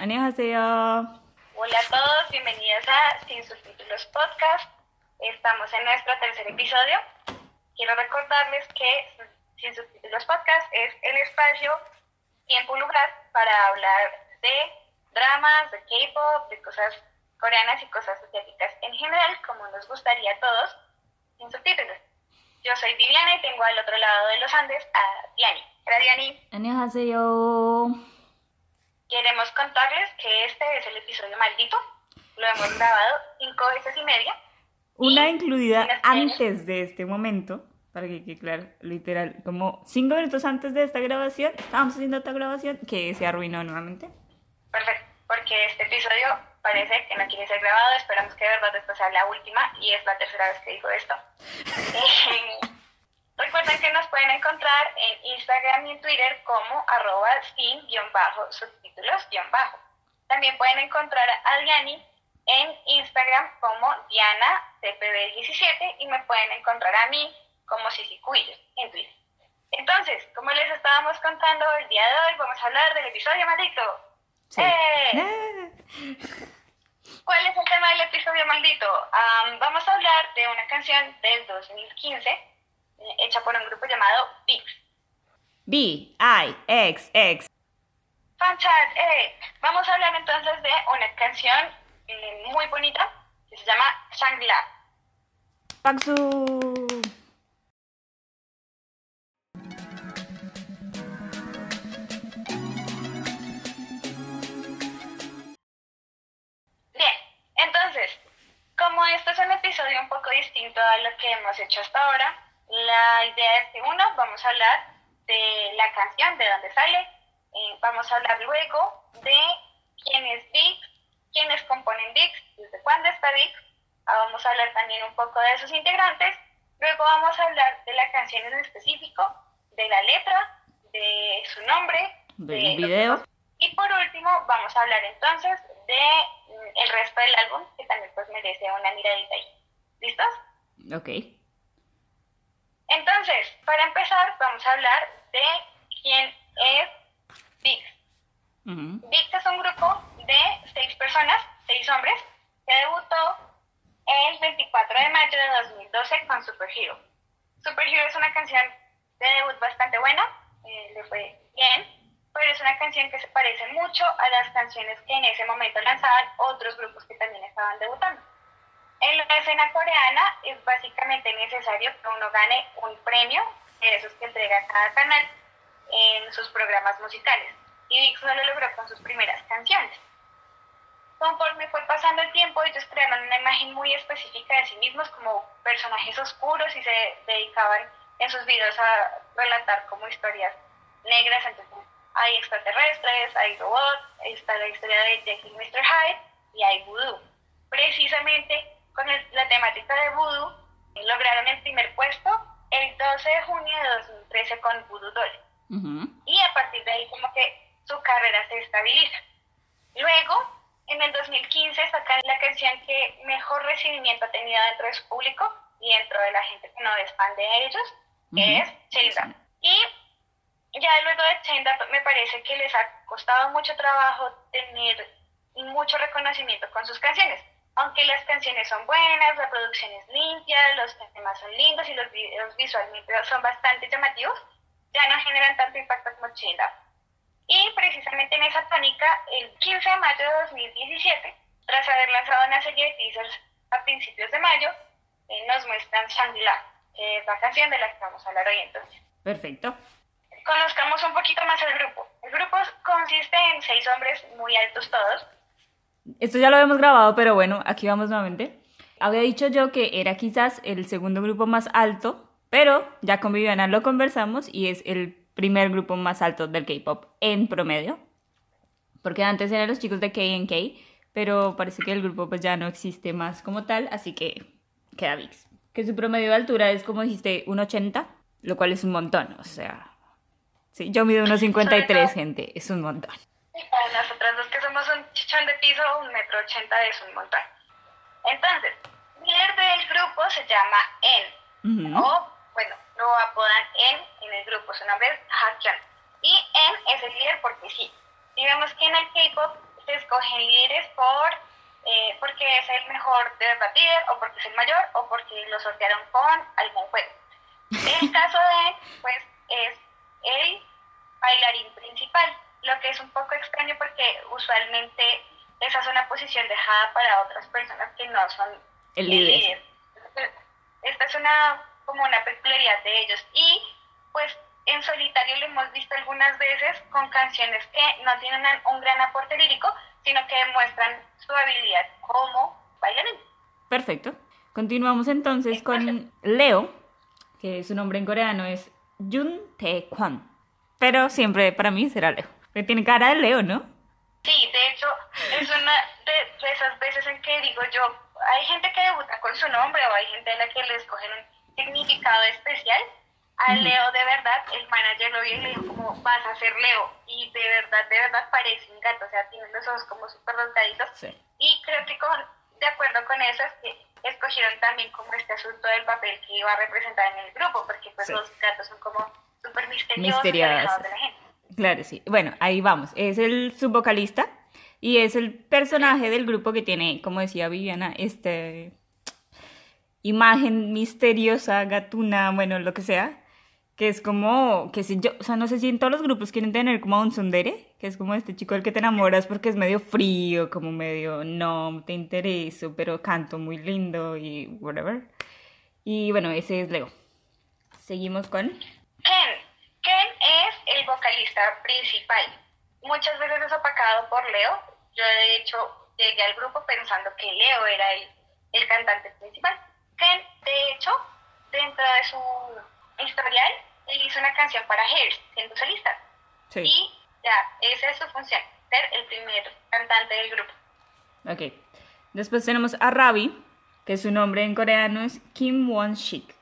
Annyeonghaseyo. Hola a todos, bienvenidos a Sin Subtítulos Podcast. Estamos en nuestro tercer episodio. Quiero recordarles que Sin Subtítulos Podcast es el espacio, tiempo y lugar para hablar de dramas, de K-pop, de cosas coreanas y cosas asiáticas en general, como nos gustaría a todos, sin subtítulos. Yo soy Viviana y tengo al otro lado de los Andes a Diani. Hola Diani. Annyeonghaseyo. Queremos contarles que este es el episodio maldito. Lo hemos grabado cinco veces y media. Una Y incluida antes de este momento, para que quede claro, literal, como cinco minutos antes de esta grabación, estábamos haciendo otra grabación que se arruinó nuevamente. Perfecto, porque este episodio parece que no quiere ser grabado. Esperamos que de verdad esta sea la última y es la tercera vez que digo esto. Recuerden que nos pueden encontrar en Instagram y en Twitter como arroba sin-subtítulos-bajo. También pueden encontrar a Diani en Instagram como DianaCPD17 y me pueden encontrar a mí como Cici Cubillo en Twitter. Entonces, como les estábamos contando, el día de hoy vamos a hablar del episodio maldito. Sí. ¡Eh! ¿Cuál es el tema del episodio maldito? Am, vamos a hablar de una canción del 2015 eh, hecha por un grupo llamado VIX. B, I, X, X. Fanchat, eh. Vamos a hablar entonces de una canción eh, muy bonita que se llama Shangri-La. Paksu. Bien, entonces, como este es un episodio un poco distinto a lo que hemos hecho hasta ahora, la idea es que uno, vamos a hablar de la canción, de dónde sale, eh, vamos a hablar luego de quién es Vix, quiénes componen Vix, desde cuándo está Vix, Ah, vamos a hablar también un poco de sus integrantes, luego vamos a hablar de la canción en específico, de la letra, de su nombre, Del de video. y por último, vamos a hablar entonces de mm, el resto del álbum, que también pues merece una miradita ahí. ¿Listos? Ok. Entonces, para empezar, vamos a hablar de quién es VIX. VIX es un grupo de seis personas, seis hombres, que debutó el 24 de mayo de 2012 con Superhero. Superhero es una canción de debut bastante buena, eh, le fue bien, pero es una canción que se parece mucho a las canciones que en ese momento lanzaban otros grupos que también estaban debutando. En la escena coreana es básicamente necesario que uno gane un premio, de esos que entrega cada canal, en sus programas musicales. Y no lo logró con sus primeras canciones. Conforme fue pasando el tiempo, ellos crearon una imagen muy específica de sí mismos como personajes oscuros y se dedicaban en sus videos a relatar como historias negras. Entonces, hay extraterrestres, hay robots, está la historia de Jekyll y Mr. Hyde y hay voodoo. Precisamente con el- la temática de voodoo, lograron el primer puesto el 12 de junio de 2013 con Voodoo Doll Ujú. y a partir de ahí como que su carrera se estabiliza. Luego, en el 2015 sacan la canción que mejor recibimiento ha tenido dentro de su público y dentro de la gente que no es fan de ellos, que Ujú. es Chained. Y ya luego de Chained Up me parece que les ha costado mucho trabajo tener mucho reconocimiento con sus canciones. Aunque las canciones son buenas, la producción es limpia, los temas son lindos y los videos visualmente son bastante llamativos, ya no generan tanto impacto como Up. Y precisamente en esa tónica, el 15 de mayo de 2017, tras haber lanzado una serie de teasers a principios de mayo, eh, nos muestran Shangri-La, que es la canción de la que vamos a hablar hoy entonces. Perfecto. Conozcamos un poquito más el grupo. El grupo consiste en seis hombres muy altos todos. Esto ya lo habíamos grabado, pero bueno, aquí vamos nuevamente. Había dicho yo que era quizás el segundo grupo más alto, pero ya con Viviana lo conversamos y es el primer grupo más alto del K-pop en promedio. Porque antes eran los chicos de K&K, pero parece que el grupo pues ya no existe más como tal, así que queda VIX. Que su promedio de altura es, como dijiste, 1,80, lo cual es un montón, o sea... Sí, yo mido 1,53, gente, es un montón. Para nosotras dos que somos un chichón de piso, un metro ochenta es un montón. Entonces, líder del grupo se llama En, Ujú. o bueno, lo apodan En en el grupo, su nombre es Hakyeon. Y En es el líder porque sí. Digamos que en el K-pop se escogen líderes por eh, porque es el mejor de líder, o porque es el mayor, o porque lo sortearon con algún juego. El caso de, pues, es el bailarín principal, lo que es un poco extraño porque usualmente esa es una posición dejada para otras personas que no son el líder. Esta es una como una peculiaridad de ellos y pues en solitario lo hemos visto algunas veces con canciones que no tienen un gran aporte lírico, sino que demuestran su habilidad como bailarín. Perfecto. Continuamos entonces con Leo, que su nombre en coreano es Jun Tae Kwan. Pero siempre para mí será Leo. Porque tiene cara de Leo, ¿no? Sí, de hecho, es una de, esas veces en que digo yo, hay gente que debuta con su nombre o hay gente a la que le escogen un significado especial. A Leo, de verdad, el manager lo vio y le dijo como, vas a ser Leo. Y de verdad, de verdad parece un gato, o sea, tiene los ojos como súper roscaditos. Y creo que con, de acuerdo con eso es que escogieron también como este asunto del papel que iba a representar en el grupo, porque pues los gatos son como súper misteriosos, misteriosos. Claro, sí. Bueno, ahí vamos. Es el subvocalista y es el personaje del grupo que tiene, como decía Viviana, este imagen misteriosa, gatuna, bueno, lo que sea, que es como, que si yo, o sea, no sé si en todos los grupos quieren tener como a un sondere, que es como este chico del que te enamoras porque es medio frío, como medio, no, te intereso, pero canto muy lindo y whatever. Y bueno, ese es Leo. Seguimos con... El vocalista principal. Muchas veces es opacado por Leo. Yo de hecho llegué al grupo pensando que Leo era el, el cantante principal. Ken, de hecho, dentro de su historial, él hizo una canción para Hairs, siendo solista. Sí. Y ya, esa es su función, ser el primer cantante del grupo. Ok. Después tenemos a Ravi, que su nombre en coreano es Kim Won-shik.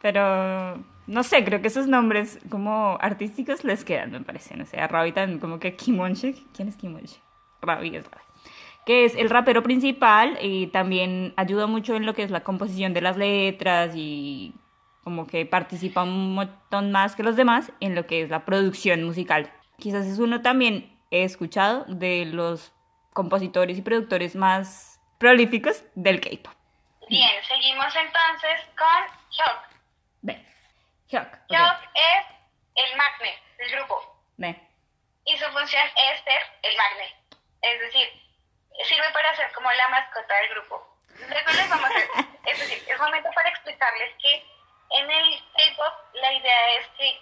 Pero no sé, creo que esos nombres como artísticos les quedan, me parece. No sé, a Ravi como que Kim Won-shik. ¿Quién es Kim Won-shik? Ravi es Ravi. Que es el rapero principal y también ayuda mucho en lo que es la composición de las letras y como que participa un montón más que los demás en lo que es la producción musical. Quizás es uno también he escuchado de los compositores y productores más prolíficos del K-pop. Bien, seguimos entonces con Hyuk. Hyuk. Hyuk es el magnet del grupo. Y su función es ser el magnet. Es decir, sirve para ser como la mascota del grupo. Luego les vamos a es decir, es momento para explicarles que en el K-pop la idea es que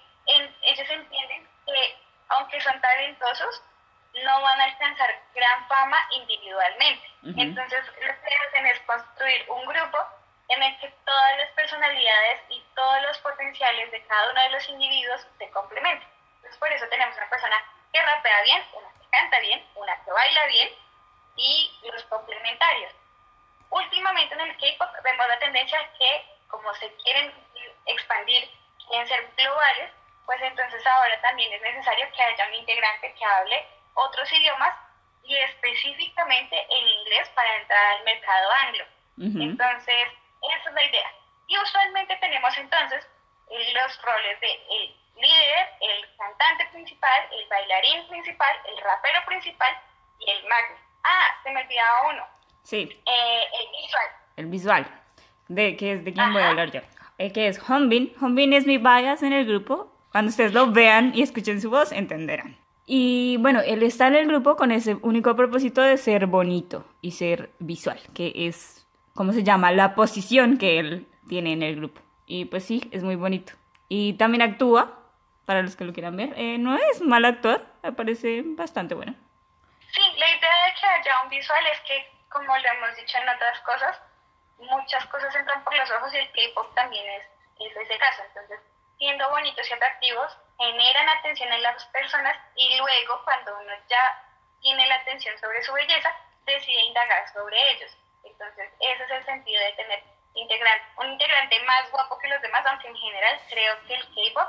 ellos entienden que aunque son talentosos, no van a alcanzar gran fama individualmente. Entonces, lo que hacen es construir un grupo en el que todas las personalidades y todos los potenciales de cada uno de los individuos se complementen. Entonces, por eso tenemos una persona que rapea bien, una que canta bien, una que baila bien y los complementarios. Últimamente en el K-pop vemos la tendencia que, como se quieren expandir, quieren ser globales, pues entonces ahora también es necesario que haya un integrante que hable otros idiomas y específicamente en inglés para entrar al mercado anglo. Entonces, esa es la idea. Y usualmente tenemos entonces los roles de el líder, el cantante principal, el bailarín principal, el rapero principal y el magno. Ah, se me olvidaba uno. Sí. Eh, el visual. El visual. ¿De, qué es, de quién voy a hablar yo? El que es Honbin. Honbin es mi bias en el grupo. Cuando ustedes lo vean y escuchen su voz, entenderán. Y bueno, él está en el grupo con ese único propósito de ser bonito y ser visual, que es, ¿cómo se llama? La posición que él tiene en el grupo. Y pues sí, es muy bonito. Y también actúa, para los que lo quieran ver. Eh, no es mal actor, me parece bastante bueno. Sí, la idea de que haya un visual es que, como lo hemos dicho en otras cosas, muchas cosas entran por los ojos y el K-pop también es, es ese caso. Entonces, siendo bonitos y atractivos, generan atención en las personas y luego, cuando uno ya tiene la atención sobre su belleza, decide indagar sobre ellos. Entonces, ese es el sentido de tener integrante, un integrante más guapo que los demás, aunque en general creo que el K-pop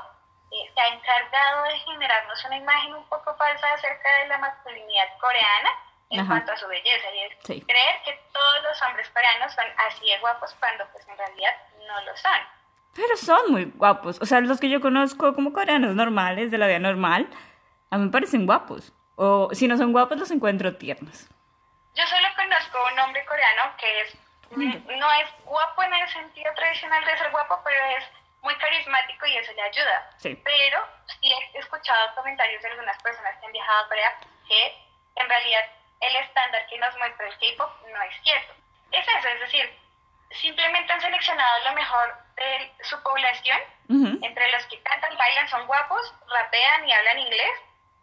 eh, se ha encargado de generarnos una imagen un poco falsa acerca de la masculinidad coreana en cuanto a su belleza y es creer que todos los hombres coreanos son así de guapos cuando pues en realidad no lo son. Pero son muy guapos, o sea, los que yo conozco como coreanos normales, de la vida normal, a mí me parecen guapos. O si no son guapos, los encuentro tiernos. Yo solo conozco un hombre coreano que es no es guapo en el sentido tradicional de ser guapo, pero es muy carismático y eso le ayuda. Pero sí he escuchado comentarios de algunas personas que han viajado a Corea que en realidad el estándar que nos muestra el K-pop no es cierto. Es eso, es decir, simplemente han seleccionado lo mejor de su población, entre los que cantan, bailan, son guapos, rapean y hablan inglés,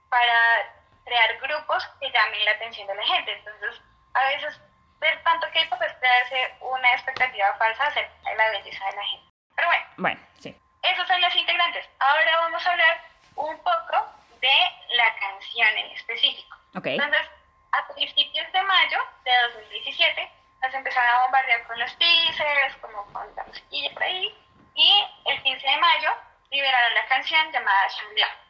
para crear grupos que llamen la atención de la gente. Entonces, a veces ver tanto K-pop es crearse una expectativa falsa acerca de la belleza de la gente. Pero bueno, bueno sí. esos son los integrantes. Ahora vamos a hablar un poco de la canción en específico. Entonces, a principios de mayo de 2017, nos empezaron a bombardear con los teasers, como con la musiquilla por ahí, y el 15 de mayo liberaron la canción llamada Shangri-La.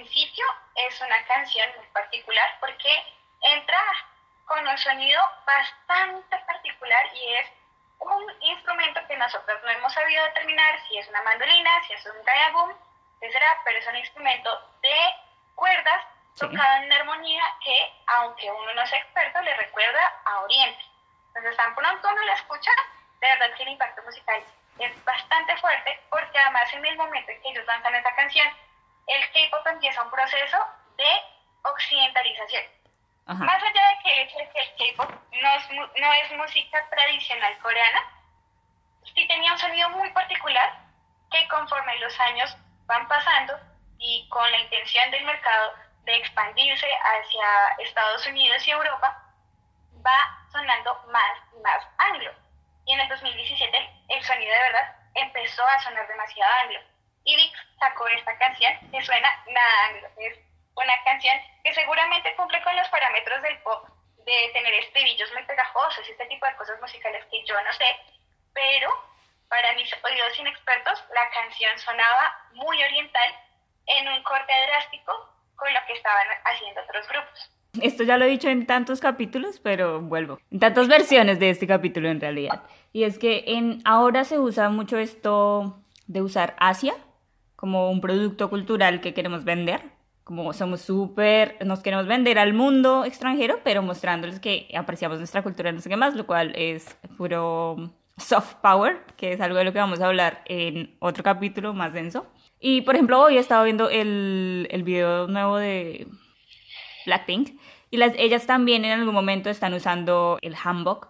Principio es una canción muy particular porque entra con un sonido bastante particular y es un instrumento que nosotros no hemos sabido determinar si es una mandolina, si es un qué será, pero es un instrumento de cuerdas tocado en una armonía que, aunque uno no sea experto, le recuerda a Oriente. Entonces, tan pronto uno la escucha, de verdad que el impacto musical es bastante fuerte, porque además en el momento en que ellos lanzan esta canción, el K-pop empieza un proceso de occidentalización. Más allá de que el K-pop no, no es música tradicional coreana, sí tenía un sonido muy particular que conforme los años van pasando y con la intención del mercado de expandirse hacia Estados Unidos y Europa, va sonando más y más anglo. Y en el 2017 el sonido de verdad empezó a sonar demasiado anglo. Y Vix sacó esta canción que suena nada. Es una canción que seguramente cumple con los parámetros del pop, de tener estribillos muy pegajosos, este tipo de cosas musicales que yo no sé, pero para mis oídos inexpertos la canción sonaba muy oriental en un corte drástico con lo que estaban haciendo otros grupos. Esto ya lo he dicho en tantos capítulos, pero vuelvo. En tantas versiones de este capítulo en realidad. Y es que en ahora se usa mucho esto de usar Asia como un producto cultural que queremos vender. Como somos súper, nos queremos vender al mundo extranjero, pero mostrándoles que apreciamos nuestra cultura, no sé qué más, lo cual es puro soft power, que es algo de lo que vamos a hablar en otro capítulo más denso. Y por ejemplo, hoy he estado viendo el, el video nuevo de Blackpink y las, ellas también en algún momento están usando el hanbok.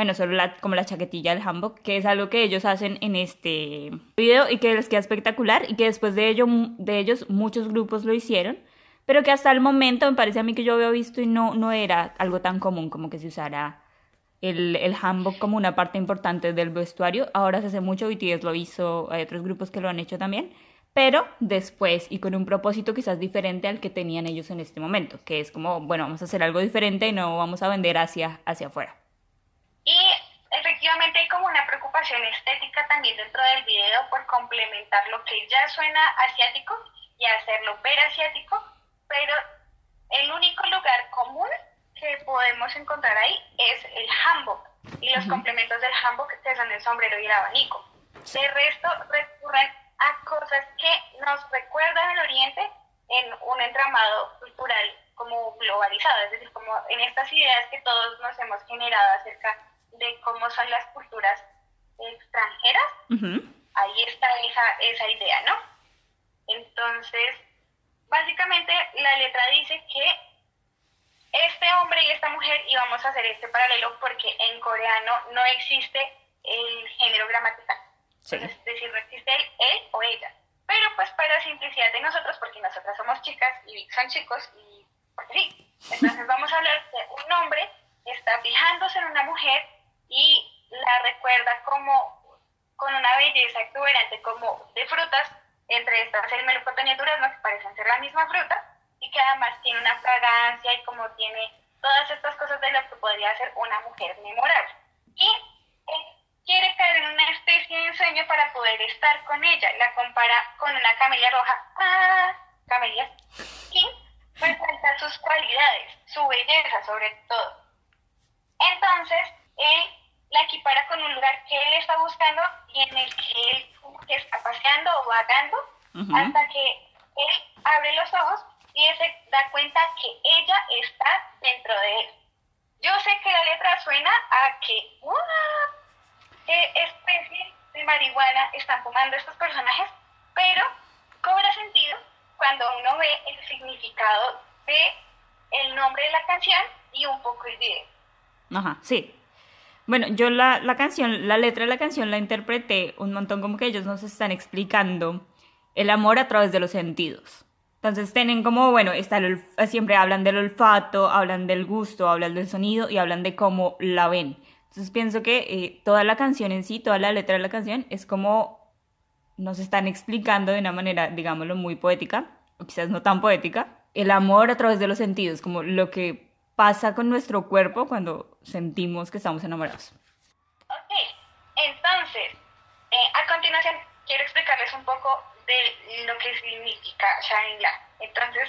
Bueno, solo la, como la chaquetilla del hanbok, que es algo que ellos hacen en este video y que les queda espectacular y que después de, ello, de ellos muchos grupos lo hicieron, pero que hasta el momento me parece a mí que yo había visto y no, no era algo tan común como que se usara el, el hanbok como una parte importante del vestuario. Ahora se hace mucho, BTS lo hizo, hay otros grupos que lo han hecho también pero después y con un propósito quizás diferente al que tenían ellos en este momento, que es como, bueno, vamos a hacer algo diferente y no vamos a vender hacia, hacia afuera. Y efectivamente hay como una preocupación estética también dentro del video por complementar lo que ya suena asiático y hacerlo ver asiático, pero el único lugar común que podemos encontrar ahí es el hanbok. Y los complementos del hanbok que son el sombrero y el abanico. De resto recurren a cosas que nos recuerdan el Oriente en un entramado cultural como globalizado, es decir, como en estas ideas que todos nos hemos generado acerca de cómo son las culturas extranjeras, ahí está esa, esa idea, ¿no? Entonces, básicamente la letra dice que este hombre y esta mujer íbamos a hacer este paralelo porque en coreano no existe el género gramatical. Es decir, no existe el él o ella. Pero pues para simplicidad de nosotros, porque nosotras somos chicas y son chicos y sí. Entonces vamos a hablar de un hombre que está fijándose en una mujer y la recuerda como con una belleza exuberante como de frutas, entre estas el melocotón y durazno, que parecen ser la misma fruta, y que además tiene una fragancia y como tiene todas estas cosas de las que podría ser una mujer memorable. Y quiere caer en una especie de ensueño para poder estar con ella. La compara con una camelia roja. Ah, camelia. Y resalta sus cualidades, su belleza sobre todo. Entonces, él la equipara con un lugar que él está buscando y en el que él que está paseando o vagando hasta que él abre los ojos y se da cuenta que ella está dentro de él. Yo sé que la letra suena a que, ¿qué especie de marihuana están fumando estos personajes? Pero cobra sentido cuando uno ve el significado de el nombre de la canción y un poco el video. Ajá, sí. Bueno, yo la, la canción, la letra de la canción la interpreté un montón como que ellos nos están explicando el amor a través de los sentidos. Entonces tienen como, bueno, está el, siempre hablan del olfato, hablan del gusto, hablan del sonido y hablan de cómo la ven. Entonces pienso que eh, toda la canción en sí, toda la letra de la canción es como nos están explicando de una manera, digámoslo, muy poética, o quizás no tan poética, el amor a través de los sentidos, como lo que pasa con nuestro cuerpo cuando sentimos que estamos enamorados. Ok, entonces, eh, a continuación quiero explicarles un poco de lo que significa Shangri-La. Entonces,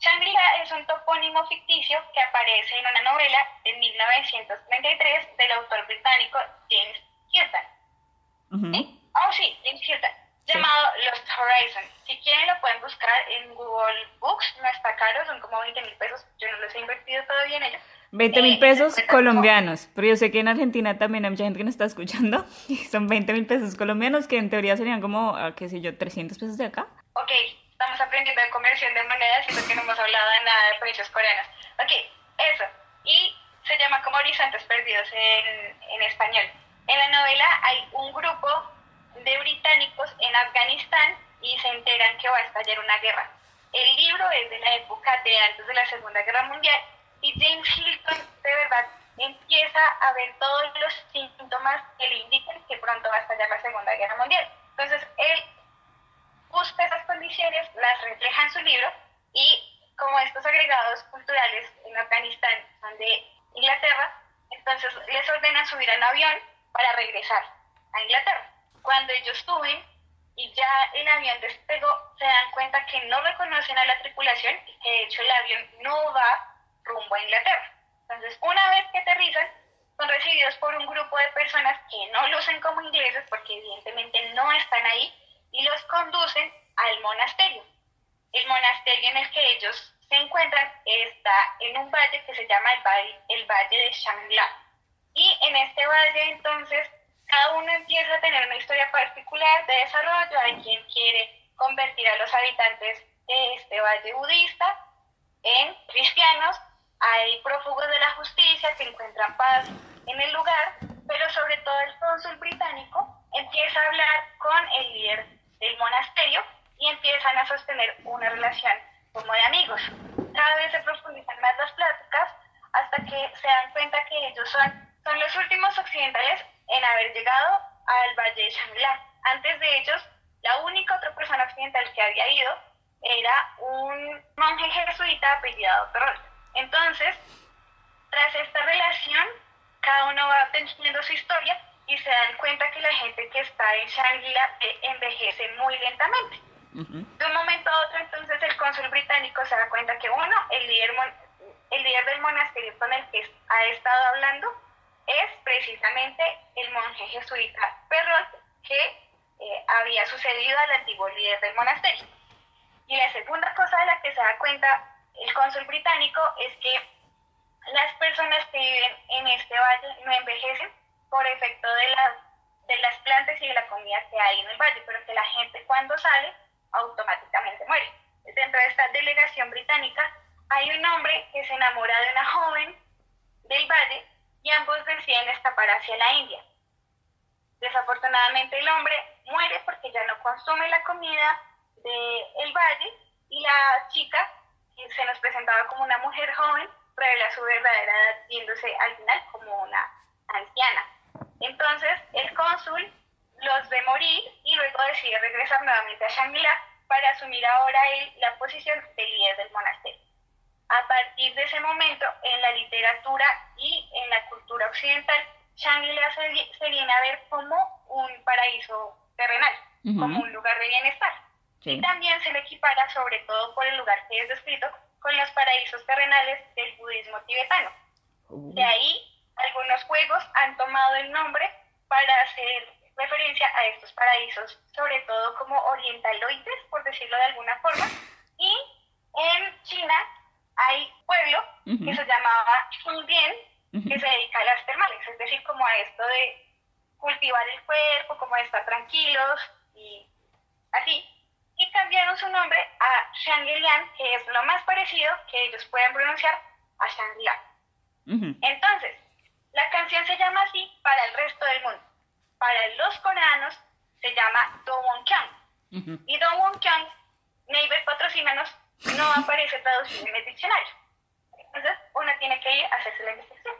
Shangri-La es un topónimo ficticio que aparece en una novela de 1933 del autor británico James Hilton. Oh, sí, James Hilton llamado Lost Horizon. Si quieren lo pueden buscar en Google Books, no está caro, son como 20 mil pesos, yo no los he invertido todavía en ellos. 20 mil eh, pesos colombianos, pero yo sé que en Argentina también hay mucha gente que nos está escuchando, y son 20 mil pesos colombianos que en teoría serían como, ah, qué sé yo, 300 pesos de acá. Ok, estamos aprendiendo de conversión de monedas y que no hemos hablado de nada de precios coreanos. Ok, eso. Y se llama como Horizontes Perdidos en, en español. En la novela hay un grupo de británicos en Afganistán y se enteran que va a estallar una guerra. El libro es de la época de antes de la Segunda Guerra Mundial y James Hilton de verdad empieza a ver todos los síntomas que le indican que pronto va a estallar la Segunda Guerra Mundial. Entonces él busca esas condiciones, las refleja en su libro y como estos agregados culturales en Afganistán son de Inglaterra, entonces les ordena subir al avión para regresar a Inglaterra. Cuando ellos suben y ya el avión despegó, se dan cuenta que no reconocen a la tripulación y que de hecho el avión no va rumbo a Inglaterra. Entonces, una vez que aterrizan, son recibidos por un grupo de personas que no lucen como ingleses porque evidentemente no están ahí y los conducen al monasterio. El monasterio en el que ellos se encuentran está en un valle que se llama el Valle, el valle de Shangla. Y en este valle entonces cada uno empieza a tener una historia particular de desarrollo. Hay quien quiere convertir a los habitantes de este valle budista en cristianos, hay prófugos de la justicia que encuentran paz en el lugar, pero sobre todo el cónsul británico empieza a hablar con el líder del monasterio y empiezan a sostener una relación como de amigos. Cada vez se profundizan más las pláticas hasta que se dan cuenta que ellos son, son los últimos occidentales en haber llegado al Valle de Shangla. Antes de ellos, la única otra persona occidental que había ido era un monje jesuita apellidado Perrol. Entonces, tras esta relación, cada uno va teniendo su historia y se dan cuenta que la gente que está en Shangri-La envejece muy lentamente. De un momento a otro, entonces, el cónsul británico se da cuenta que uno, el líder, el líder del monasterio con el que ha estado hablando, es precisamente el monje jesuita Perrot que eh, había sucedido al antiguo líder del monasterio. Y la segunda cosa de la que se da cuenta el cónsul británico es que las personas que viven en este valle no envejecen por efecto de, de las plantas y de la comida que hay en el valle, pero que la gente cuando sale automáticamente muere. Dentro de esta delegación británica hay un hombre que se enamora de una joven del valle y ambos deciden escapar hacia la India. Desafortunadamente el hombre muere porque ya no consume la comida del valle y la chica, que se nos presentaba como una mujer joven, revela su verdadera edad viéndose al final como una anciana. Entonces el cónsul los ve morir y luego decide regresar nuevamente a Shangri-La para asumir ahora él la posición de líder del monasterio. A partir de ese momento, en la literatura y en la cultura occidental, Shangri-La se, viene a ver como un paraíso terrenal, como un lugar de bienestar. Y también se le equipara, sobre todo por el lugar que es descrito, con los paraísos terrenales del budismo tibetano. De ahí algunos juegos han tomado el nombre para hacer referencia a estos paraísos, sobre todo como orientaloides, por decirlo de alguna forma. Y en China hay pueblo que se llamaba Xindian, que se dedica a las termales, es decir, como a esto de cultivar el cuerpo, como a estar tranquilos y así. Y cambiaron su nombre a Shangri-Lian, que es lo más parecido que ellos pueden pronunciar a Shangri-La. Entonces, la canción se llama así para el resto del mundo. Para los coreanos se llama Do Won Kyung. Y Do Won Kyung, Neighbor patrocínanos, no aparece traducido en el diccionario. Entonces, uno tiene que ir a hacerse la investigación.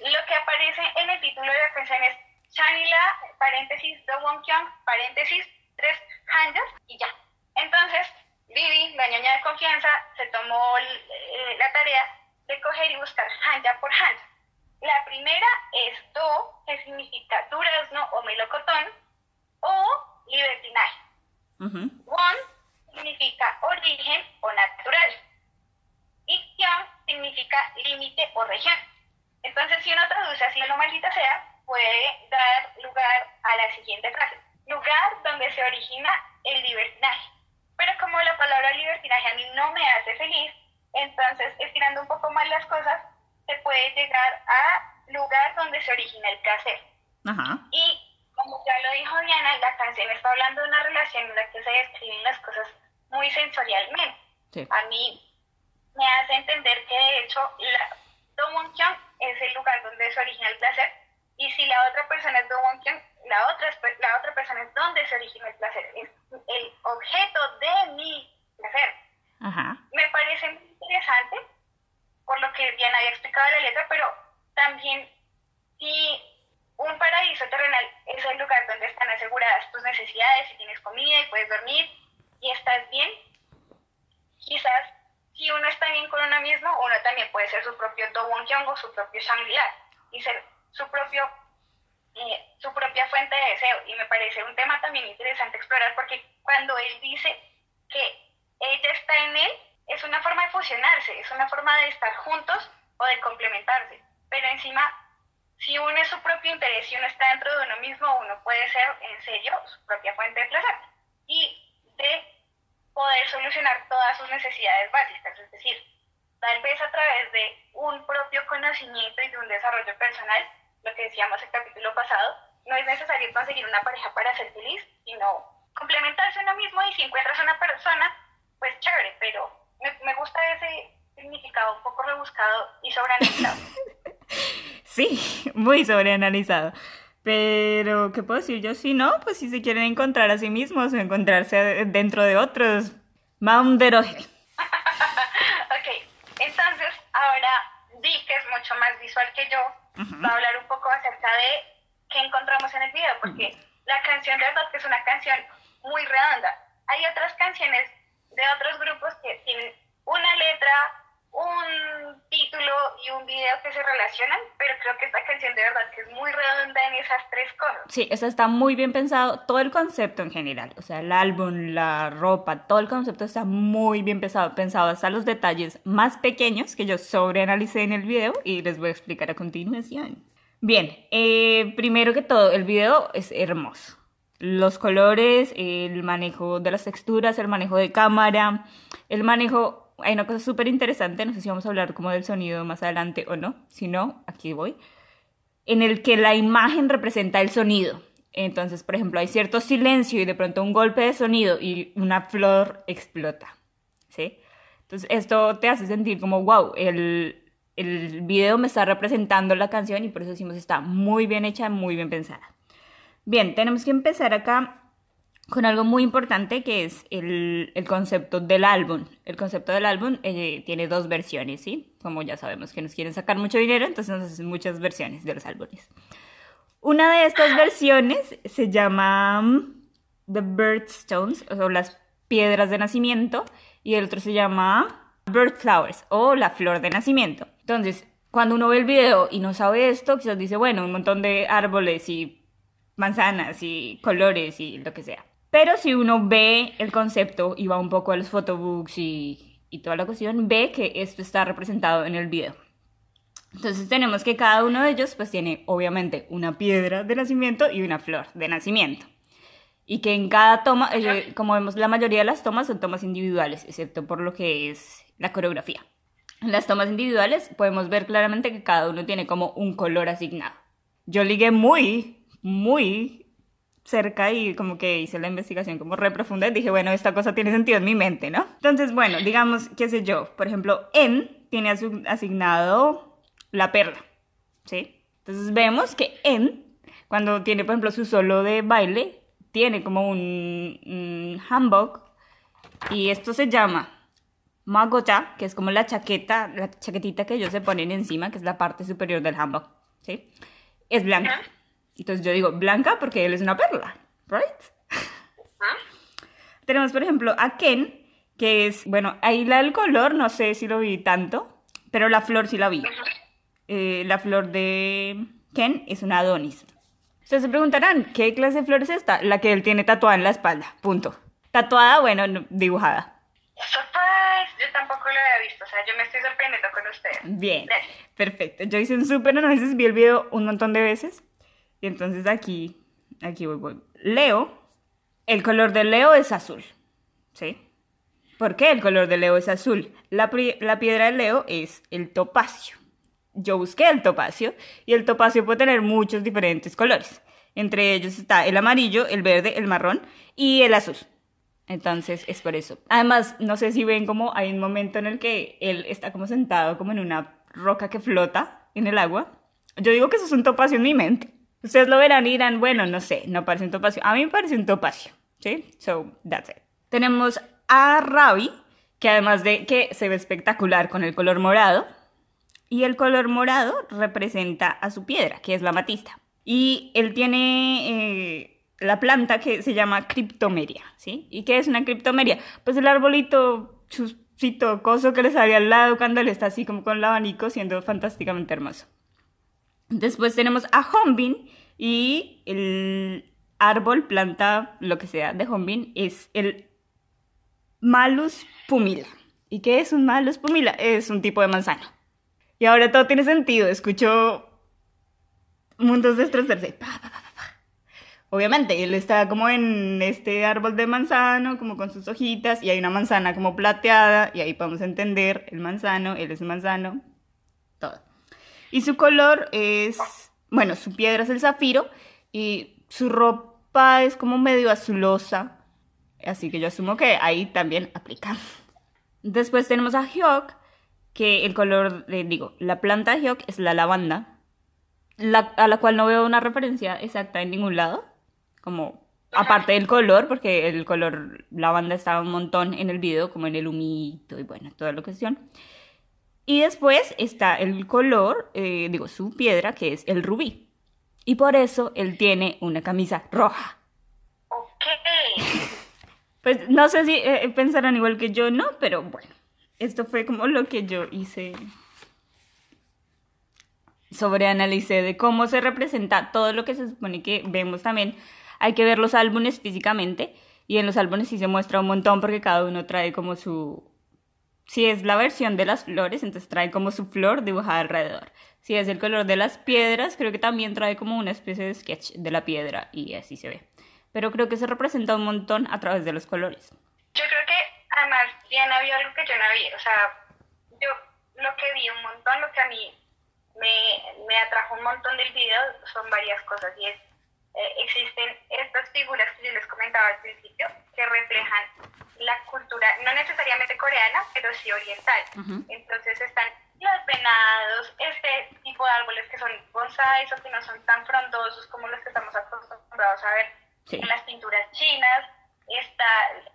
Lo que aparece en el título de la canción es Chanila, paréntesis, Do Won Kyung, paréntesis, tres hanjas y ya. Entonces, Vivi, la ñoña de confianza, se tomó eh, la tarea de coger y buscar hanja por hanja. La primera es do, que significa durazno o melocotón, o libertinaje. Won significa origen o natural. Y kyung significa límite o región. Entonces, si uno traduce así lo maldita sea, puede dar lugar a la siguiente frase. Lugar donde se origina el libertinaje. Pero como la palabra libertinaje a mí no me hace feliz, entonces estirando un poco más las cosas, se puede llegar a lugar donde se origina el placer. Y como ya lo dijo Diana, la canción está hablando de una relación en la que se describen las cosas muy sensorialmente. A mí me hace entender que de hecho la Kyung es el lugar donde se origina el placer y si la otra persona es Kyung, la otra, la otra persona es donde se origina el placer, es el objeto de mi placer. Me parece muy interesante, por lo que bien había explicado la letra, pero también si un paraíso terrenal es el lugar donde están aseguradas tus necesidades, si tienes comida y puedes dormir y estás bien, quizás si uno está bien con uno mismo, uno también puede ser su propio Do Kyung o su propio Shangri-La y ser su propio eh, su propia fuente de deseo y me parece un tema también interesante explorar porque cuando él dice que ella está en él, es una forma de fusionarse, es una forma de estar juntos o de complementarse. Pero encima, si uno es su propio interés y uno está dentro de uno mismo, uno puede ser en serio su propia fuente de placer y de poder solucionar todas sus necesidades básicas. Es decir, tal vez a través de un propio conocimiento y de un desarrollo personal, lo que decíamos el capítulo pasado, no es necesario conseguir una pareja para ser feliz, sino complementarse uno mismo y si encuentras una persona pues chévere, pero me, gusta ese significado un poco rebuscado y sobreanalizado. sí, muy sobreanalizado. Pero, ¿qué puedo decir yo? Si no, pues si se quieren encontrar a sí mismos o encontrarse dentro de otros, Mount ok, entonces ahora Di, que es mucho más visual que yo, va a hablar un poco acerca de qué encontramos en el video, porque la canción de verdad que es una canción muy redonda. Hay otras canciones de otros grupos que tienen una letra, un título y un video que se relacionan, pero creo que esta canción de verdad que es muy redonda en esas tres cosas. Sí, eso está muy bien pensado, todo el concepto en general, o sea, el álbum, la ropa, todo el concepto está muy bien pensado, pensado hasta los detalles más pequeños que yo sobreanalicé en el video y les voy a explicar a continuación. Bien, eh, primero que todo, el video es hermoso los colores, el manejo de las texturas, el manejo de cámara, el manejo... Hay una cosa súper interesante, no sé si vamos a hablar como del sonido más adelante o no, si no, aquí voy, en el que la imagen representa el sonido. Entonces, por ejemplo, hay cierto silencio y de pronto un golpe de sonido y una flor explota, ¿sí? Entonces, esto te hace sentir como, wow, el, el video me está representando la canción y por eso decimos está muy bien hecha, muy bien pensada. Bien, tenemos que empezar acá con algo muy importante que es el, concepto del álbum. El concepto del álbum eh, tiene dos versiones, ¿sí? Como ya sabemos que nos quieren sacar mucho dinero, entonces nos hacen muchas versiones de los álbumes. Una de estas versiones se llama mm, The Birthstones, o las piedras de nacimiento, y el otro se llama Bird Flowers, o la flor de nacimiento. Entonces, cuando uno ve el video y no sabe esto, quizás dice, bueno, un montón de árboles y manzanas y colores y lo que sea. Pero si uno ve el concepto y va un poco a los photobooks y, y toda la cuestión, ve que esto está representado en el video. Entonces tenemos que cada uno de ellos pues tiene obviamente una piedra de nacimiento y una flor de nacimiento. Y que en cada toma, eh, como vemos la mayoría de las tomas son tomas individuales, excepto por lo que es la coreografía. En las tomas individuales podemos ver claramente que cada uno tiene como un color asignado. Yo ligué muy, muy cerca y como que hice la investigación como re profunda y dije, bueno, esta cosa tiene sentido en mi mente, ¿no? Entonces, bueno, digamos, qué sé yo, por ejemplo, En tiene asignado la perla, ¿sí? Entonces vemos que En, cuando tiene, por ejemplo, su solo de baile, tiene como un, un hanbok y esto se llama magocha, que es como la chaqueta, la chaquetita que ellos se ponen encima, que es la parte superior del hanbok, ¿sí? Es blanca. Entonces yo digo blanca porque él es una perla, ¿right? Tenemos, por ejemplo, a Ken, que es, bueno, ahí la del color, no sé si lo vi tanto, pero la flor sí la vi. Eh, la flor de Ken es una Adonis. Ustedes se preguntarán, ¿qué clase de flor es esta? La que él tiene tatuada en la espalda, punto. Tatuada, bueno, dibujada. Surprise, yo tampoco lo había visto, o sea, yo me estoy sorprendiendo con ustedes. Bien, perfecto. Yo hice un súper análisis, vi el video un montón de veces y entonces aquí, aquí voy, voy. Leo, el color de Leo es azul, ¿sí? ¿Por qué el color de Leo es azul? La, la piedra de Leo es el topacio. Yo busqué el topacio y el topacio puede tener muchos diferentes colores. Entre ellos está el amarillo, el verde, el marrón y el azul. Entonces es por eso. Además, no sé si ven como hay un momento en el que él está como sentado como en una roca que flota en el agua. Yo digo que eso es un topacio en mi mente. Ustedes lo verán y dirán, bueno, no sé, no parece un topacio. A mí me parece un topacio, ¿sí? So, that's it. Tenemos a Ravi, que además de que se ve espectacular con el color morado, y el color morado representa a su piedra, que es la matista. Y él tiene eh, la planta que se llama criptomeria, ¿sí? ¿Y qué es una criptomeria? Pues el arbolito chusito, coso que le sale al lado cuando él está así como con el abanico, siendo fantásticamente hermoso. Después tenemos a Hombin y el árbol, planta, lo que sea de Hombin es el Malus pumila. ¿Y qué es un Malus pumila? Es un tipo de manzana. Y ahora todo tiene sentido. Escucho mundos destrozarse. Obviamente, él está como en este árbol de manzano, como con sus hojitas, y hay una manzana como plateada, y ahí podemos entender el manzano, él es un manzano, todo. Y su color es, bueno, su piedra es el zafiro y su ropa es como medio azulosa. Así que yo asumo que ahí también aplica. Después tenemos a Hyok, que el color, de, digo, la planta de Hyok es la lavanda, a la cual no veo una referencia exacta en ningún lado, como aparte del color, porque el color lavanda estaba un montón en el video, como en el humito y bueno, toda la cuestión. Y después está el color, eh, digo, su piedra, que es el rubí. Y por eso él tiene una camisa roja. Ok. Pues no sé si eh, pensarán igual que yo, no, pero bueno, esto fue como lo que yo hice. Sobreanalicé de cómo se representa todo lo que se supone que vemos también. Hay que ver los álbumes físicamente y en los álbumes sí se muestra un montón porque cada uno trae como su, si es la versión de las flores, entonces trae como su flor dibujada alrededor. Si es el color de las piedras, creo que también trae como una especie de sketch de la piedra y así se ve. Pero creo que se representa un montón a través de los colores. Yo creo que además Diana vio algo que yo no vi. O sea, yo lo que vi un montón, lo que a mí me, me atrajo un montón del video son varias cosas y es eh, existen estas figuras que yo les comentaba al principio que reflejan la cultura, no necesariamente coreana, pero sí oriental. Entonces están los venados, este tipo de árboles que son bonsais o que no son tan frondosos como los que estamos acostumbrados a ver en las pinturas chinas. Está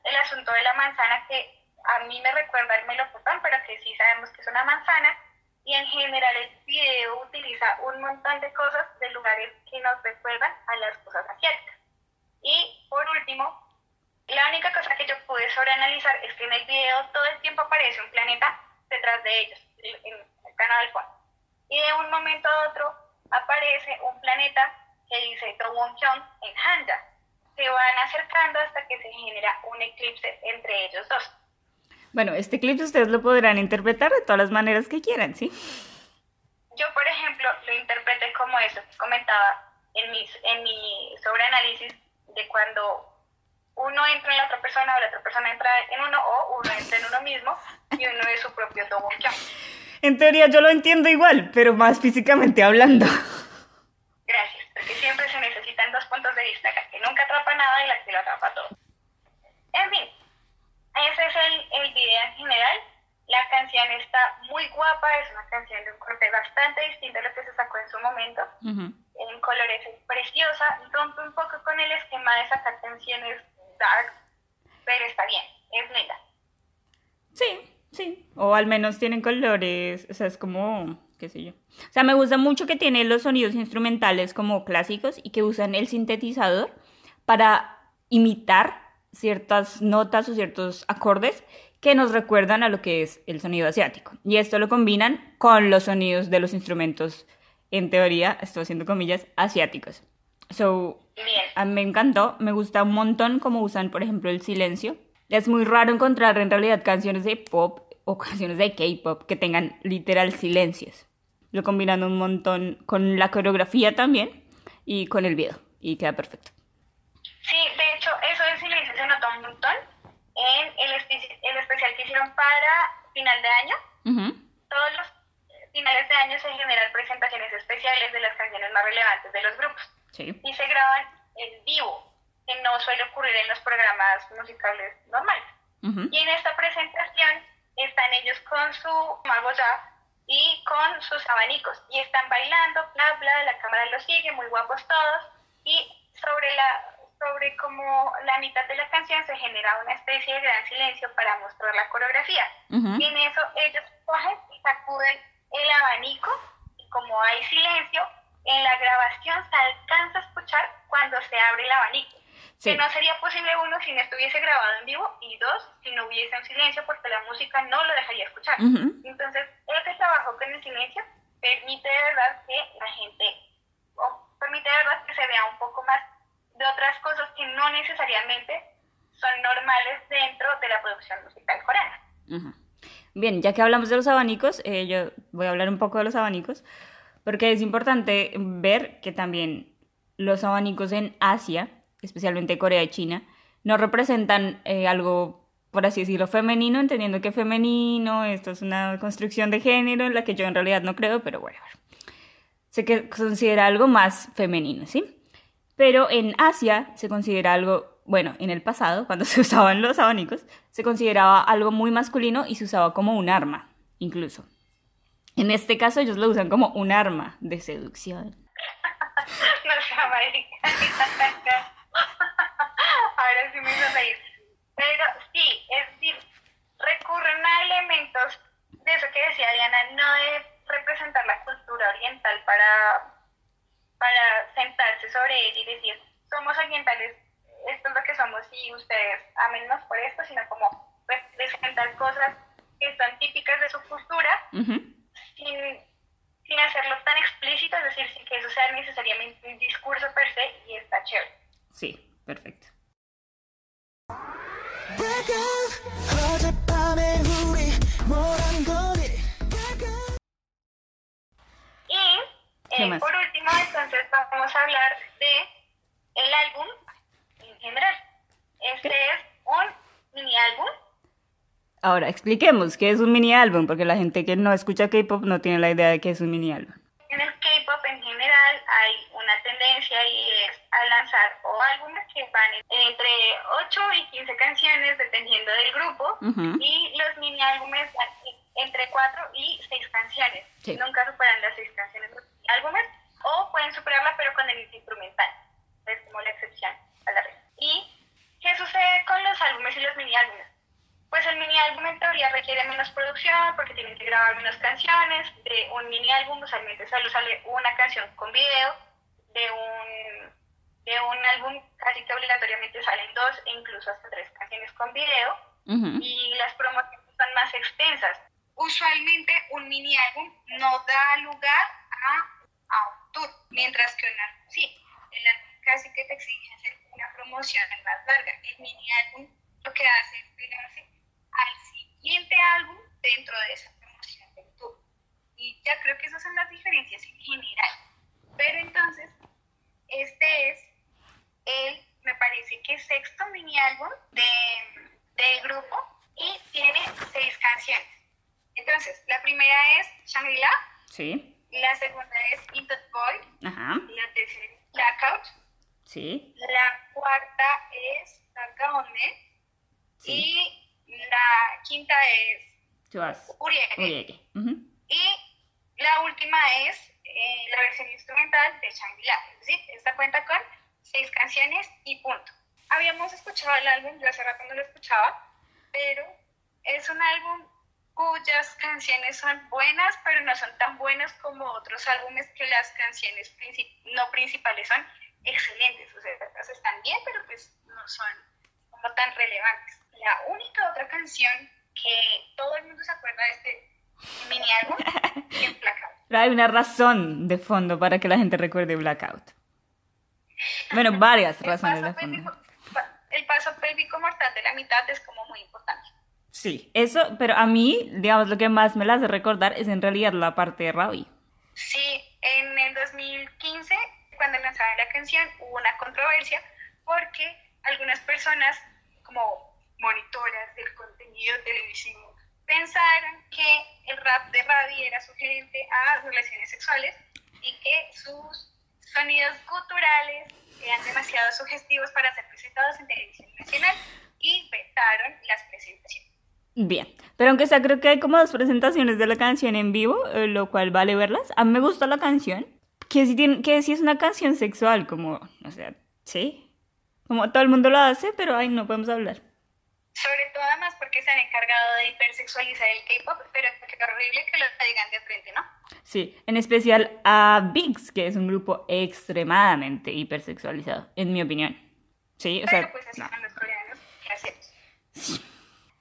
el asunto de la manzana que a mí me recuerda el melocotón, pero que sí sabemos que es una manzana y en general el video utiliza un montón de cosas de lugares que nos recuerdan a las cosas asiáticas. Y por último, la única cosa que yo pude sobreanalizar es que en el video todo el tiempo aparece un planeta detrás de ellos, en el canal Juan. Y de un momento a otro aparece un planeta que dice Dowoncheon en Hanja. Se van acercando hasta que se genera un eclipse entre ellos dos. Bueno, este clip ustedes lo podrán interpretar de todas las maneras que quieran, ¿sí? yo, por ejemplo, lo interpreté como eso que comentaba en, mis, en mi sobreanálisis de cuando uno entra en la otra persona o la otra persona entra en uno o uno entra en uno mismo y uno es su propio yo. En teoría yo lo entiendo igual, pero más físicamente hablando. Gracias, porque siempre se necesitan dos puntos de vista, la que nunca atrapa nada y la que lo atrapa todo. En fin, ese es el, el video en general. La canción está muy guapa, es una canción de un corte bastante distinto a lo que se sacó en su momento. En colores es preciosa, rompe un poco con el esquema de sacar canciones dark, pero está bien, es linda. Sí, sí. O al menos tienen colores, o sea, es como, qué sé yo. O sea, me gusta mucho que tiene los sonidos instrumentales como clásicos y que usan el sintetizador para imitar ciertas notas o ciertos acordes que nos recuerdan a lo que es el sonido asiático. Y esto lo combinan con los sonidos de los instrumentos, en teoría, estoy haciendo comillas, asiáticos. So, a mí me encantó, me gusta un montón cómo usan, por ejemplo, el silencio. Es muy raro encontrar en realidad canciones de pop o canciones de K-pop que tengan literal silencios. Lo combinan un montón con la coreografía también y con el video y queda perfecto. Sí, de hecho, eso del silencio se notó un montón en el, el especial que hicieron para final de año. Todos los finales de año se generan presentaciones especiales de las canciones más relevantes de los grupos. Y se graban en vivo, que no suele ocurrir en los programas musicales normales. Y en esta presentación están ellos con su mago ya y con sus abanicos. Y están bailando, bla, bla, la cámara los sigue, muy guapos todos. Y sobre la sobre cómo la mitad de la canción se genera una especie de gran silencio para mostrar la coreografía. Y en eso ellos cogen y sacuden el abanico y como hay silencio, en la grabación se alcanza a escuchar cuando se abre el abanico. Que no sería posible uno si no estuviese grabado en vivo y dos, si no hubiese un silencio porque la música no lo dejaría escuchar. Entonces, ese trabajo con el silencio permite de verdad que la gente, o permite de verdad que se vea un poco más de otras cosas que no necesariamente son normales dentro de la producción musical coreana. Bien, ya que hablamos de los abanicos, eh, yo voy a hablar un poco de los abanicos, porque es importante ver que también los abanicos en Asia, especialmente Corea y China, no representan eh, algo, por así decirlo, femenino, entendiendo que femenino, esto es una construcción de género en la que yo en realidad no creo, pero bueno, que considera algo más femenino, ¿sí? Pero en Asia se considera algo, bueno, en el pasado, cuando se usaban los abanicos, se consideraba algo muy masculino y se usaba como un arma, incluso. En este caso ellos lo usan como un arma de seducción. no Ahora sí me hizo reír. Pero sí, es decir, recurren a elementos de eso que decía Diana, no de representar la cultura oriental para para sentarse sobre él y decir, somos orientales, esto es lo que somos y ustedes amenos por esto, sino como presentar cosas que son típicas de su cultura sin, sin hacerlo tan explícito, es decir, sin que eso sea necesariamente un discurso per se y está chévere. Sí, perfecto. Y eh, por último, entonces vamos a hablar de el álbum en general. Este es un mini álbum. Ahora, expliquemos qué es un mini álbum, porque la gente que no escucha K-pop no tiene la idea de qué es un mini álbum. En el K-pop en general hay una tendencia y es a lanzar o álbumes que van entre 8 y 15 canciones dependiendo del grupo y los mini álbumes entre 4 y 6 canciones. Nunca superan las 6 canciones álbumes o pueden superarla pero con el instrumental. Es como la excepción a la regla. ¿Y qué sucede con los álbumes y los mini álbumes? Pues el mini álbum en teoría requiere menos producción porque tienen que grabar menos canciones. De un mini álbum usualmente solo sale una canción con video. De un, de un álbum casi que obligatoriamente salen dos e incluso hasta tres canciones con video. Y las promociones son más extensas. Usualmente un mini álbum no da lugar a a un tour, mientras que un álbum sí, el álbum casi que te exige hacer una promoción más larga. El mini álbum lo que hace es al siguiente álbum dentro de esa promoción del tour. Y ya creo que esas son las diferencias en general. Pero entonces, este es el, me parece que sexto mini álbum de, del grupo y tiene seis canciones. Entonces, la primera es Shangri-La. Sí. La segunda es Into the Void. Ajá. La tercera es Blackout. Sí. La cuarta es Nakaone. Sí. Y la quinta es. Urieke. Urieke. Ujú. Y la última es eh, la versión instrumental de Shangri-La. Decir, esta cuenta con seis canciones y punto. Habíamos escuchado el álbum, yo hace rato no lo escuchaba, pero es un álbum cuyas canciones son buenas, pero no son tan buenas como otros álbumes que las canciones princip- no principales son excelentes. O sea, están bien, pero pues no son tan relevantes. La única otra canción que todo el mundo se acuerda de este mini álbum es Blackout. Pero hay una razón de fondo para que la gente recuerde Blackout. Bueno, varias razones de fondo. pélvico, el paso pélvico mortal de la mitad es como muy importante. Sí, eso, pero a mí, digamos, lo que más me la hace recordar es en realidad la parte de Ravi. Sí, en el 2015, cuando lanzaron la canción, hubo una controversia porque algunas personas, como monitoras del contenido televisivo, pensaron que el rap de Ravi era sugerente a relaciones sexuales y que sus sonidos guturales eran demasiado sugestivos para ser presentados en televisión nacional y vetaron las presentaciones. Bien, pero aunque sea, creo que hay como dos presentaciones de la canción en vivo, eh, lo cual vale verlas. A mí me gusta la canción, que si, tiene, que si es una canción sexual, como, o sea, sí, como todo el mundo lo hace, pero ahí no podemos hablar. Sobre todo además porque se han encargado de hipersexualizar el K-pop, pero qué horrible que lo digan de frente, ¿no? Sí, en especial a Bigs, que es un grupo extremadamente hipersexualizado, en mi opinión. Sí, o pero sea, pues así no. son los coreanos, ¿qué hacemos?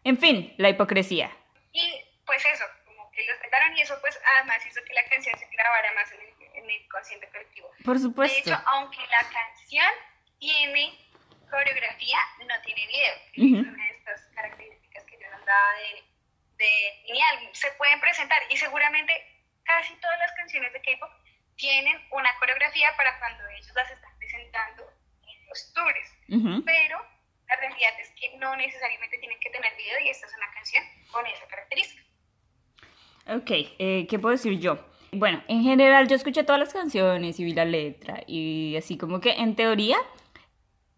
En fin, la hipocresía. Y pues eso, como que los vetaron y eso pues además hizo que la canción se grabara más en el, en el consciente colectivo. Por De supuesto. hecho, aunque la canción tiene coreografía, no tiene video. Ujú. Es una de estas características que yo nombraba de, de álbum. Se pueden presentar y seguramente casi todas las canciones de K-pop tienen una coreografía para cuando ellos las están presentando en los tours. Ujú. Pero la realidad es que no necesariamente tienen que tener video y esta es una canción con esa característica. Ok, eh, ¿qué puedo decir yo? Bueno, en general yo escuché todas las canciones y vi la letra y así como que en teoría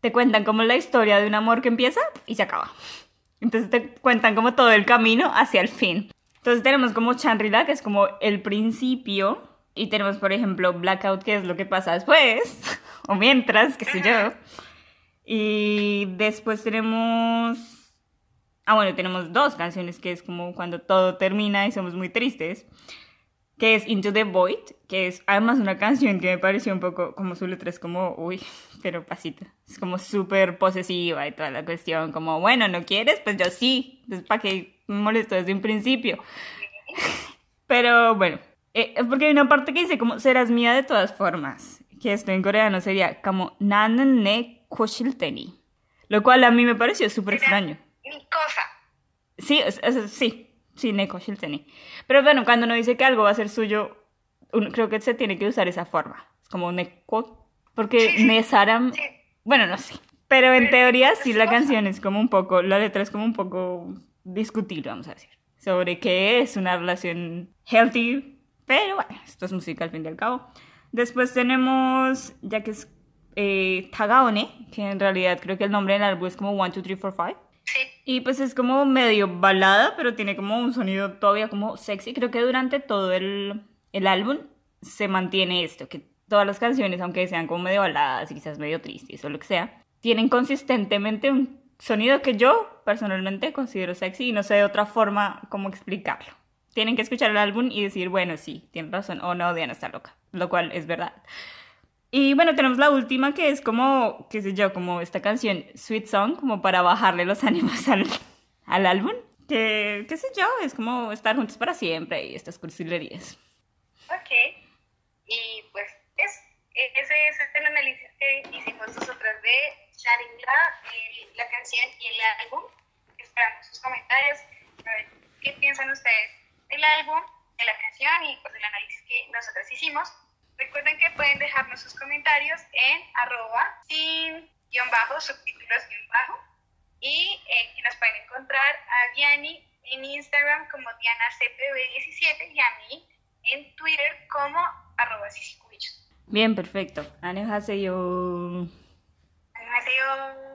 te cuentan como la historia de un amor que empieza y se acaba. Entonces te cuentan como todo el camino hacia el fin. Entonces tenemos como Shangri-La, que es como el principio, y tenemos por ejemplo Blackout, que es lo que pasa después, o mientras, qué sé yo. Y después tenemos... Ah, bueno, tenemos dos canciones que es como cuando todo termina y somos muy tristes, que es Into the Void, que es además una canción que me pareció un poco como su letra es como, uy, pero pasito, es como súper posesiva y toda la cuestión, como, bueno, ¿no quieres? Pues yo sí, entonces ¿para qué me molesto desde un principio? Pero bueno, eh, porque hay una parte que dice como, serás mía de todas formas, que esto en coreano sería como, nanen ne koshilteni, lo cual a mí me pareció súper extraño. Mi cosa. Sí, es- es- sí, sí, Neko Shilteni. Pero bueno, cuando uno dice que algo va a ser suyo, uno- creo que se tiene que usar esa forma. Es como Neko, porque Sí, Nesaram, sí. bueno, no sé. Pero en teoría sí la canción es como un poco, la letra es como un poco discutible, vamos a decir, sobre qué es una relación healthy. Pero bueno, esto es música al fin y al cabo. Después tenemos, ya que es eh, Tagaone, que en realidad creo que el nombre del álbum es como 1, 2, 3, 4, 5. Sí, Y pues es como medio balada, pero tiene como un sonido todavía como sexy. Creo que durante todo el, el álbum se mantiene esto, que todas las canciones, aunque sean como medio baladas y quizás medio tristes o lo que sea, tienen consistentemente un sonido que yo personalmente considero sexy y no sé de otra forma cómo explicarlo. Tienen que escuchar el álbum y decir, bueno, sí, tienen razón, o no, Diana está loca, lo cual es verdad. Y bueno, tenemos la última que es como, qué sé yo, como esta canción Sweet Song, como para bajarle los ánimos al, al álbum. Que, qué sé yo, es como estar juntos para siempre y estas cursilerías. ok. Y pues es, ese es el análisis que hicimos nosotras de Shangri-La, eh, la canción y el álbum. Esperamos sus comentarios, a ver qué piensan ustedes del álbum, de la canción y pues el análisis que nosotros hicimos. Recuerden que pueden dejarnos sus comentarios en arroba sin guion bajo, subtítulos guion bajo. Y eh, que nos pueden encontrar a Diani en Instagram como DianaCPB17 y a mí en Twitter como arroba Bien, perfecto. 안녕하세요. 안녕하세요.